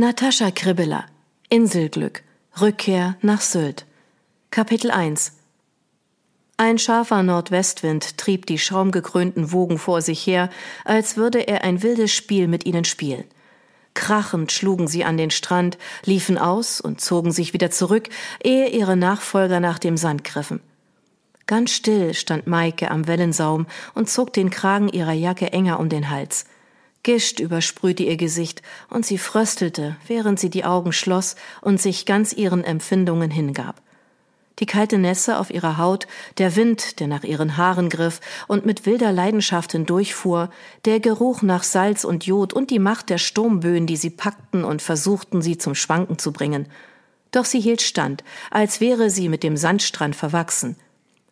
Natascha Kribbeler Inselglück Rückkehr nach Sylt Kapitel 1 Ein scharfer Nordwestwind trieb die schaumgekrönten Wogen vor sich her, als würde er ein wildes Spiel mit ihnen spielen. Krachend schlugen sie an den Strand, liefen aus und zogen sich wieder zurück, ehe ihre Nachfolger nach dem Sand griffen. Ganz still stand Maike am Wellensaum und zog den Kragen ihrer Jacke enger um den Hals – Gischt übersprühte ihr Gesicht, und sie fröstelte, während sie die Augen schloss und sich ganz ihren Empfindungen hingab. Die kalte Nässe auf ihrer Haut, der Wind, der nach ihren Haaren griff und mit wilder Leidenschaft hindurchfuhr, der Geruch nach Salz und Jod und die Macht der Sturmböen, die sie packten und versuchten, sie zum Schwanken zu bringen. Doch sie hielt stand, als wäre sie mit dem Sandstrand verwachsen –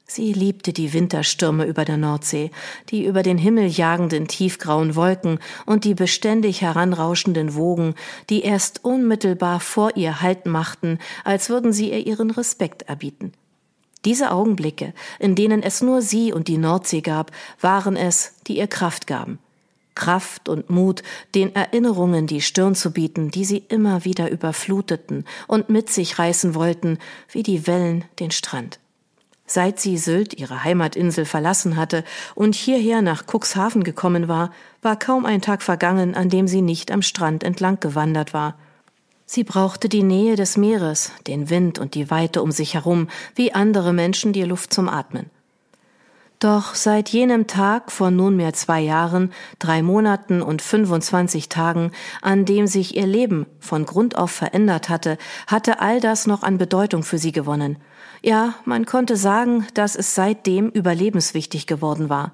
Sie liebte die Winterstürme über der Nordsee, die über den Himmel jagenden tiefgrauen Wolken und die beständig heranrauschenden Wogen, die erst unmittelbar vor ihr Halt machten, als würden sie ihr ihren Respekt erbieten. Diese Augenblicke, in denen es nur sie und die Nordsee gab, waren es, die ihr Kraft gaben. Kraft und Mut, den Erinnerungen die Stirn zu bieten, die sie immer wieder überfluteten und mit sich reißen wollten, wie die Wellen den Strand. Seit sie Sylt, ihre Heimatinsel, verlassen hatte und hierher nach Cuxhaven gekommen war, war kaum ein Tag vergangen, an dem sie nicht am Strand entlang gewandert war. Sie brauchte die Nähe des Meeres, den Wind und die Weite um sich herum, wie andere Menschen die Luft zum Atmen. Doch seit jenem Tag vor nunmehr zwei Jahren, drei Monaten und 25 Tagen, an dem sich ihr Leben von Grund auf verändert hatte, hatte all das noch an Bedeutung für sie gewonnen – ja, man konnte sagen, dass es seitdem überlebenswichtig geworden war.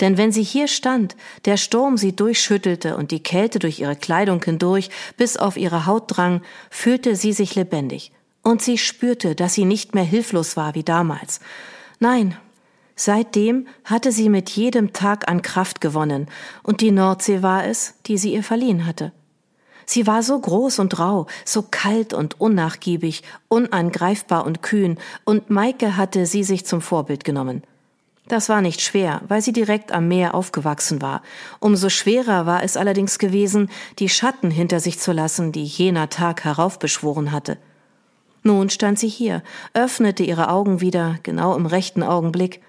Denn wenn sie hier stand, der Sturm sie durchschüttelte und die Kälte durch ihre Kleidung hindurch bis auf ihre Haut drang, fühlte sie sich lebendig. Und sie spürte, dass sie nicht mehr hilflos war wie damals. Nein, seitdem hatte sie mit jedem Tag an Kraft gewonnen, und die Nordsee war es, die sie ihr verliehen hatte. Sie war so groß und rau, so kalt und unnachgiebig, unangreifbar und kühn, und Maike hatte sie sich zum Vorbild genommen. Das war nicht schwer, weil sie direkt am Meer aufgewachsen war. Umso schwerer war es allerdings gewesen, die Schatten hinter sich zu lassen, die jener Tag heraufbeschworen hatte. Nun stand sie hier, öffnete ihre Augen wieder, genau im rechten Augenblick,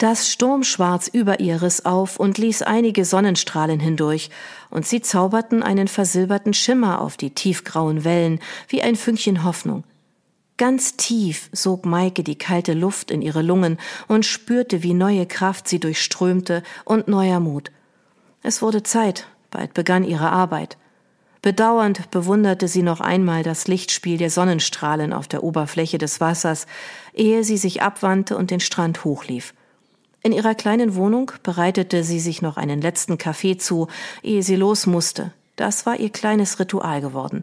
das Sturmschwarz über ihr riss auf und ließ einige Sonnenstrahlen hindurch, und sie zauberten einen versilberten Schimmer auf die tiefgrauen Wellen, wie ein Fünkchen Hoffnung. Ganz tief sog Maike die kalte Luft in ihre Lungen und spürte, wie neue Kraft sie durchströmte und neuer Mut. Es wurde Zeit, bald begann ihre Arbeit. Bedauernd bewunderte sie noch einmal das Lichtspiel der Sonnenstrahlen auf der Oberfläche des Wassers, ehe sie sich abwandte und den Strand hochlief. In ihrer kleinen Wohnung bereitete sie sich noch einen letzten Kaffee zu, ehe sie los musste. Das war ihr kleines Ritual geworden.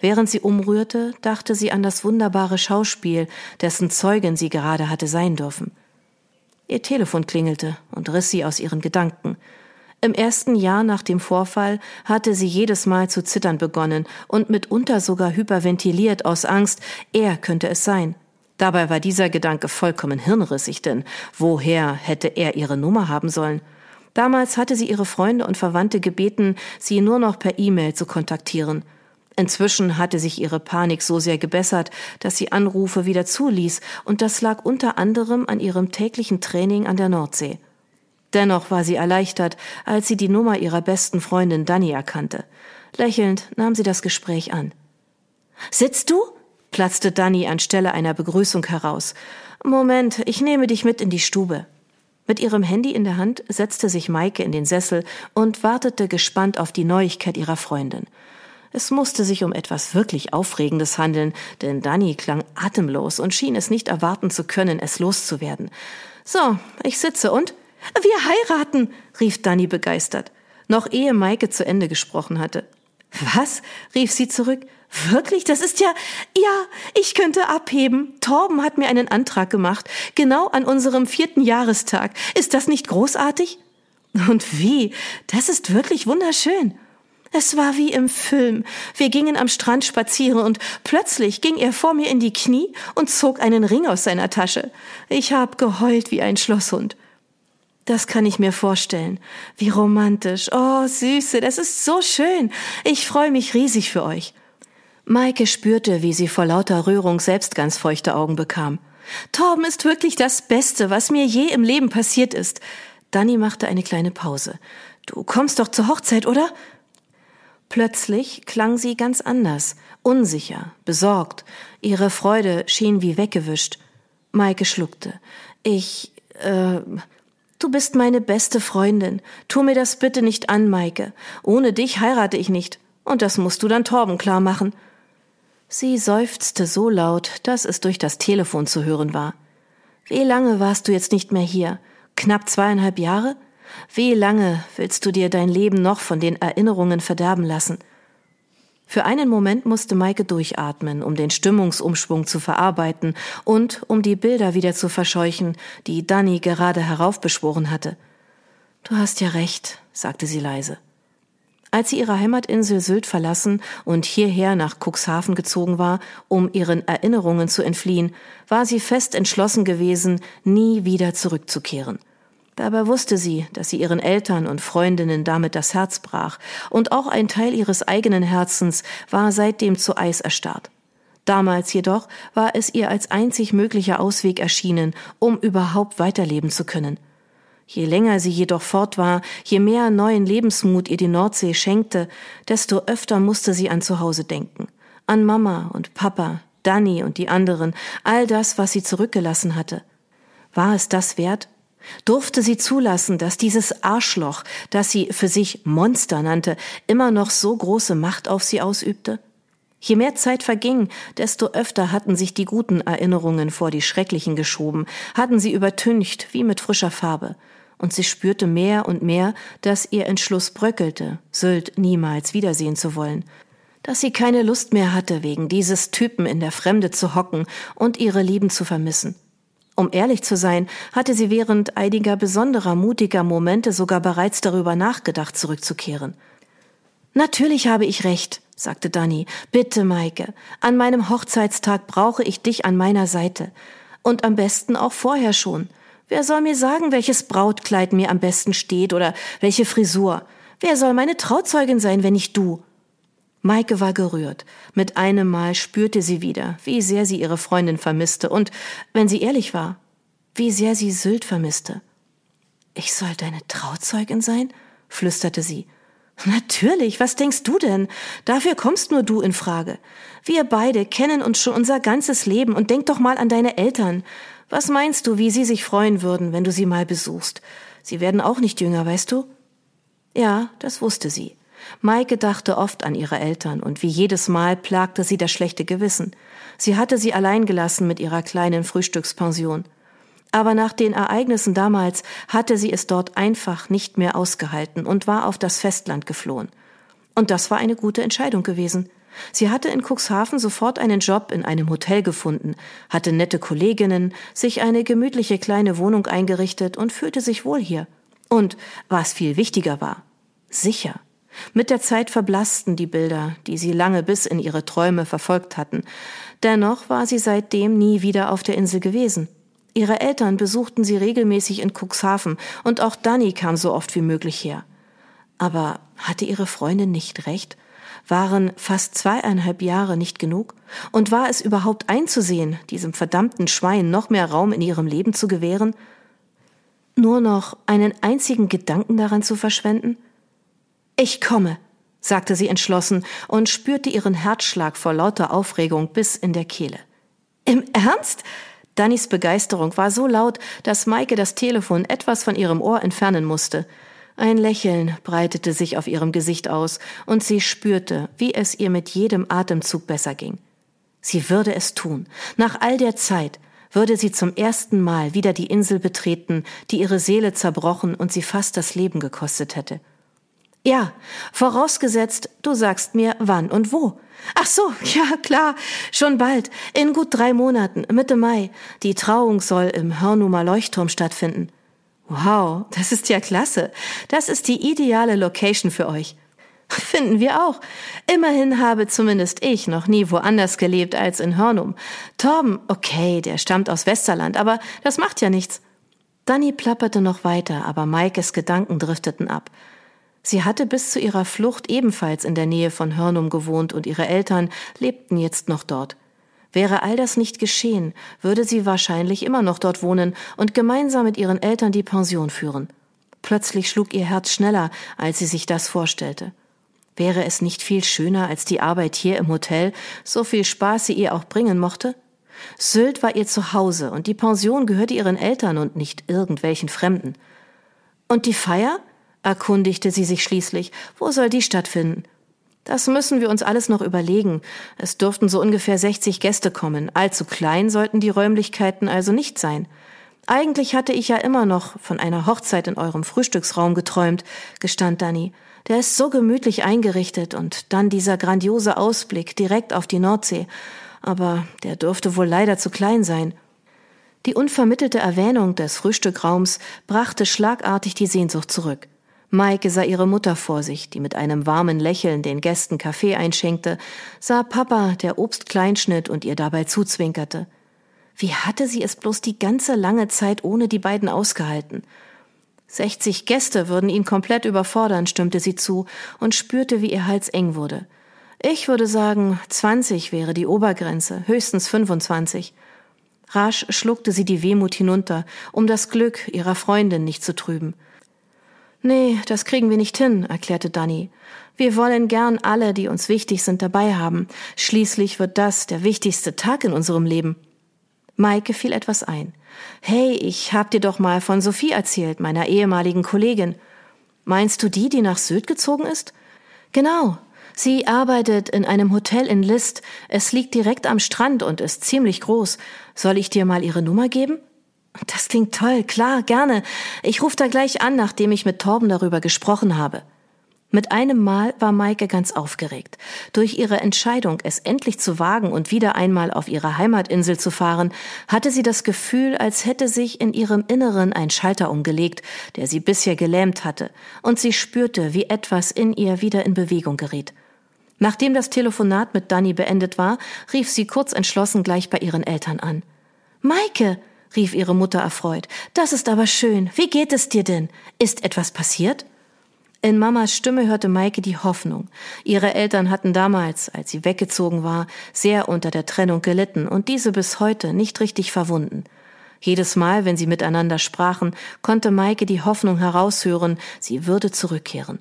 Während sie umrührte, dachte sie an das wunderbare Schauspiel, dessen Zeugin sie gerade hatte sein dürfen. Ihr Telefon klingelte und riss sie aus ihren Gedanken. Im ersten Jahr nach dem Vorfall hatte sie jedes Mal zu zittern begonnen und mitunter sogar hyperventiliert aus Angst, er könnte es sein. Dabei war dieser Gedanke vollkommen hirnrissig, denn woher hätte er ihre Nummer haben sollen? Damals hatte sie ihre Freunde und Verwandte gebeten, sie nur noch per E-Mail zu kontaktieren. Inzwischen hatte sich ihre Panik so sehr gebessert, dass sie Anrufe wieder zuließ, und das lag unter anderem an ihrem täglichen Training an der Nordsee. Dennoch war sie erleichtert, als sie die Nummer ihrer besten Freundin Dani erkannte. Lächelnd nahm sie das Gespräch an. Sitzt du? Platzte Danny anstelle einer Begrüßung heraus. Moment, ich nehme dich mit in die Stube. Mit ihrem Handy in der Hand setzte sich Maike in den Sessel und wartete gespannt auf die Neuigkeit ihrer Freundin. Es musste sich um etwas wirklich Aufregendes handeln, denn Danny klang atemlos und schien es nicht erwarten zu können, es loszuwerden. So, ich sitze und? Wir heiraten, rief Danny begeistert, noch ehe Maike zu Ende gesprochen hatte. Was? rief sie zurück. Wirklich? Das ist ja, ja, ich könnte abheben. Torben hat mir einen Antrag gemacht, genau an unserem vierten Jahrestag. Ist das nicht großartig? Und wie? Das ist wirklich wunderschön. Es war wie im Film. Wir gingen am Strand spazieren und plötzlich ging er vor mir in die Knie und zog einen Ring aus seiner Tasche. Ich hab geheult wie ein Schlosshund. Das kann ich mir vorstellen. Wie romantisch. Oh, Süße, das ist so schön. Ich freue mich riesig für euch. Maike spürte, wie sie vor lauter Rührung selbst ganz feuchte Augen bekam. Torben ist wirklich das Beste, was mir je im Leben passiert ist. Danny machte eine kleine Pause. Du kommst doch zur Hochzeit, oder? Plötzlich klang sie ganz anders, unsicher, besorgt. Ihre Freude schien wie weggewischt. Maike schluckte. Ich, äh, du bist meine beste Freundin. Tu mir das bitte nicht an, Maike. Ohne dich heirate ich nicht. Und das musst du dann Torben klar machen. Sie seufzte so laut, dass es durch das Telefon zu hören war. Wie lange warst du jetzt nicht mehr hier? Knapp zweieinhalb Jahre? Wie lange willst du dir dein Leben noch von den Erinnerungen verderben lassen? Für einen Moment musste Maike durchatmen, um den Stimmungsumschwung zu verarbeiten und um die Bilder wieder zu verscheuchen, die Danny gerade heraufbeschworen hatte. Du hast ja recht, sagte sie leise. Als sie ihre Heimatinsel Sylt verlassen und hierher nach Cuxhaven gezogen war, um ihren Erinnerungen zu entfliehen, war sie fest entschlossen gewesen, nie wieder zurückzukehren. Dabei wusste sie, dass sie ihren Eltern und Freundinnen damit das Herz brach, und auch ein Teil ihres eigenen Herzens war seitdem zu Eis erstarrt. Damals jedoch war es ihr als einzig möglicher Ausweg erschienen, um überhaupt weiterleben zu können. Je länger sie jedoch fort war, je mehr neuen Lebensmut ihr die Nordsee schenkte, desto öfter musste sie an Zuhause denken. An Mama und Papa, Danny und die anderen, all das, was sie zurückgelassen hatte. War es das wert? Durfte sie zulassen, dass dieses Arschloch, das sie für sich Monster nannte, immer noch so große Macht auf sie ausübte? Je mehr Zeit verging, desto öfter hatten sich die guten Erinnerungen vor die schrecklichen geschoben, hatten sie übertüncht wie mit frischer Farbe und sie spürte mehr und mehr, dass ihr Entschluss bröckelte, Sylt niemals wiedersehen zu wollen, dass sie keine Lust mehr hatte, wegen dieses Typen in der Fremde zu hocken und ihre Lieben zu vermissen. Um ehrlich zu sein, hatte sie während einiger besonderer mutiger Momente sogar bereits darüber nachgedacht, zurückzukehren. Natürlich habe ich recht, sagte Danny. Bitte, Maike, an meinem Hochzeitstag brauche ich dich an meiner Seite. Und am besten auch vorher schon. Wer soll mir sagen, welches Brautkleid mir am besten steht oder welche Frisur? Wer soll meine Trauzeugin sein, wenn nicht du? Maike war gerührt. Mit einem Mal spürte sie wieder, wie sehr sie ihre Freundin vermisste und, wenn sie ehrlich war, wie sehr sie Sylt vermisste. Ich soll deine Trauzeugin sein? flüsterte sie. Natürlich, was denkst du denn? Dafür kommst nur du in Frage. Wir beide kennen uns schon unser ganzes Leben und denk doch mal an deine Eltern. Was meinst du, wie sie sich freuen würden, wenn du sie mal besuchst? Sie werden auch nicht jünger, weißt du? Ja, das wusste sie. Maike dachte oft an ihre Eltern und wie jedes Mal plagte sie das schlechte Gewissen. Sie hatte sie allein gelassen mit ihrer kleinen Frühstückspension. Aber nach den Ereignissen damals hatte sie es dort einfach nicht mehr ausgehalten und war auf das Festland geflohen. Und das war eine gute Entscheidung gewesen. Sie hatte in Cuxhaven sofort einen Job in einem Hotel gefunden, hatte nette Kolleginnen, sich eine gemütliche kleine Wohnung eingerichtet und fühlte sich wohl hier. Und, was viel wichtiger war, sicher. Mit der Zeit verblassten die Bilder, die sie lange bis in ihre Träume verfolgt hatten. Dennoch war sie seitdem nie wieder auf der Insel gewesen. Ihre Eltern besuchten sie regelmäßig in Cuxhaven und auch Danny kam so oft wie möglich her. Aber hatte ihre Freundin nicht recht? Waren fast zweieinhalb Jahre nicht genug? Und war es überhaupt einzusehen, diesem verdammten Schwein noch mehr Raum in ihrem Leben zu gewähren? Nur noch einen einzigen Gedanken daran zu verschwenden? Ich komme, sagte sie entschlossen und spürte ihren Herzschlag vor lauter Aufregung bis in der Kehle. Im Ernst? Dannys Begeisterung war so laut, dass Maike das Telefon etwas von ihrem Ohr entfernen musste. Ein Lächeln breitete sich auf ihrem Gesicht aus, und sie spürte, wie es ihr mit jedem Atemzug besser ging. Sie würde es tun. Nach all der Zeit würde sie zum ersten Mal wieder die Insel betreten, die ihre Seele zerbrochen und sie fast das Leben gekostet hätte. Ja, vorausgesetzt, du sagst mir wann und wo. Ach so, ja klar, schon bald, in gut drei Monaten, Mitte Mai. Die Trauung soll im Hörnumer Leuchtturm stattfinden. Wow, das ist ja klasse. Das ist die ideale Location für euch. Finden wir auch. Immerhin habe zumindest ich noch nie woanders gelebt als in Hörnum. Torben, okay, der stammt aus Westerland, aber das macht ja nichts. Danny plapperte noch weiter, aber Maikes Gedanken drifteten ab. Sie hatte bis zu ihrer Flucht ebenfalls in der Nähe von Hörnum gewohnt und ihre Eltern lebten jetzt noch dort. Wäre all das nicht geschehen, würde sie wahrscheinlich immer noch dort wohnen und gemeinsam mit ihren Eltern die Pension führen. Plötzlich schlug ihr Herz schneller, als sie sich das vorstellte. Wäre es nicht viel schöner als die Arbeit hier im Hotel, so viel Spaß sie ihr auch bringen mochte? Sylt war ihr Zuhause und die Pension gehörte ihren Eltern und nicht irgendwelchen Fremden. Und die Feier? Erkundigte sie sich schließlich. Wo soll die stattfinden? Das müssen wir uns alles noch überlegen. Es dürften so ungefähr 60 Gäste kommen. Allzu klein sollten die Räumlichkeiten also nicht sein. Eigentlich hatte ich ja immer noch von einer Hochzeit in eurem Frühstücksraum geträumt, gestand Danny. Der ist so gemütlich eingerichtet und dann dieser grandiose Ausblick direkt auf die Nordsee. Aber der dürfte wohl leider zu klein sein. Die unvermittelte Erwähnung des Frühstückraums brachte schlagartig die Sehnsucht zurück. Maike sah ihre Mutter vor sich, die mit einem warmen Lächeln den Gästen Kaffee einschenkte, sah Papa, der Obst kleinschnitt und ihr dabei zuzwinkerte. Wie hatte sie es bloß die ganze lange Zeit ohne die beiden ausgehalten? Sechzig Gäste würden ihn komplett überfordern, stimmte sie zu und spürte, wie ihr Hals eng wurde. Ich würde sagen, zwanzig wäre die Obergrenze, höchstens fünfundzwanzig. Rasch schluckte sie die Wehmut hinunter, um das Glück ihrer Freundin nicht zu trüben. Nee, das kriegen wir nicht hin, erklärte Danny. Wir wollen gern alle, die uns wichtig sind, dabei haben. Schließlich wird das der wichtigste Tag in unserem Leben. Maike fiel etwas ein. Hey, ich hab dir doch mal von Sophie erzählt, meiner ehemaligen Kollegin. Meinst du die, die nach Sylt gezogen ist? Genau. Sie arbeitet in einem Hotel in List. Es liegt direkt am Strand und ist ziemlich groß. Soll ich dir mal ihre Nummer geben? Das klingt toll, klar, gerne. Ich rufe da gleich an, nachdem ich mit Torben darüber gesprochen habe. Mit einem Mal war Maike ganz aufgeregt. Durch ihre Entscheidung, es endlich zu wagen und wieder einmal auf ihre Heimatinsel zu fahren, hatte sie das Gefühl, als hätte sich in ihrem Inneren ein Schalter umgelegt, der sie bisher gelähmt hatte, und sie spürte, wie etwas in ihr wieder in Bewegung geriet. Nachdem das Telefonat mit Danny beendet war, rief sie kurz entschlossen gleich bei ihren Eltern an. Maike, rief ihre Mutter erfreut. Das ist aber schön. Wie geht es dir denn? Ist etwas passiert? In Mamas Stimme hörte Maike die Hoffnung. Ihre Eltern hatten damals, als sie weggezogen war, sehr unter der Trennung gelitten und diese bis heute nicht richtig verwunden. Jedes Mal, wenn sie miteinander sprachen, konnte Maike die Hoffnung heraushören, sie würde zurückkehren.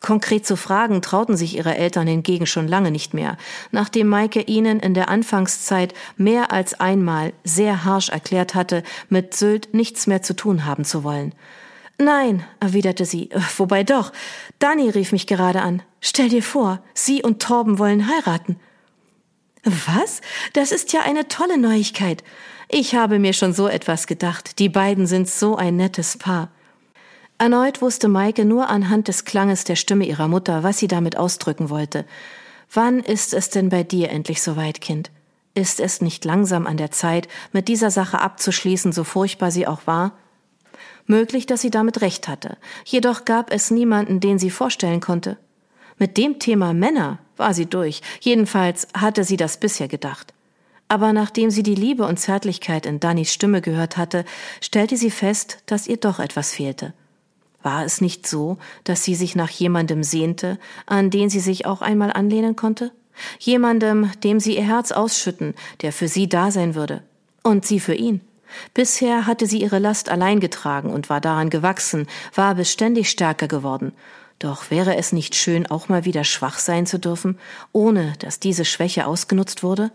Konkret zu fragen trauten sich ihre Eltern hingegen schon lange nicht mehr, nachdem Maike ihnen in der Anfangszeit mehr als einmal sehr harsh erklärt hatte, mit Sylt nichts mehr zu tun haben zu wollen. Nein, erwiderte sie, wobei doch. Danny rief mich gerade an. Stell dir vor, sie und Torben wollen heiraten. Was? Das ist ja eine tolle Neuigkeit. Ich habe mir schon so etwas gedacht. Die beiden sind so ein nettes Paar. Erneut wusste Maike nur anhand des Klanges der Stimme ihrer Mutter, was sie damit ausdrücken wollte. Wann ist es denn bei dir endlich soweit, Kind? Ist es nicht langsam an der Zeit, mit dieser Sache abzuschließen, so furchtbar sie auch war? Möglich, dass sie damit recht hatte. Jedoch gab es niemanden, den sie vorstellen konnte. Mit dem Thema Männer war sie durch. Jedenfalls hatte sie das bisher gedacht. Aber nachdem sie die Liebe und Zärtlichkeit in Dannys Stimme gehört hatte, stellte sie fest, dass ihr doch etwas fehlte. War es nicht so, dass sie sich nach jemandem sehnte, an den sie sich auch einmal anlehnen konnte? Jemandem, dem sie ihr Herz ausschütten, der für sie da sein würde. Und sie für ihn. Bisher hatte sie ihre Last allein getragen und war daran gewachsen, war beständig stärker geworden. Doch wäre es nicht schön, auch mal wieder schwach sein zu dürfen, ohne dass diese Schwäche ausgenutzt wurde?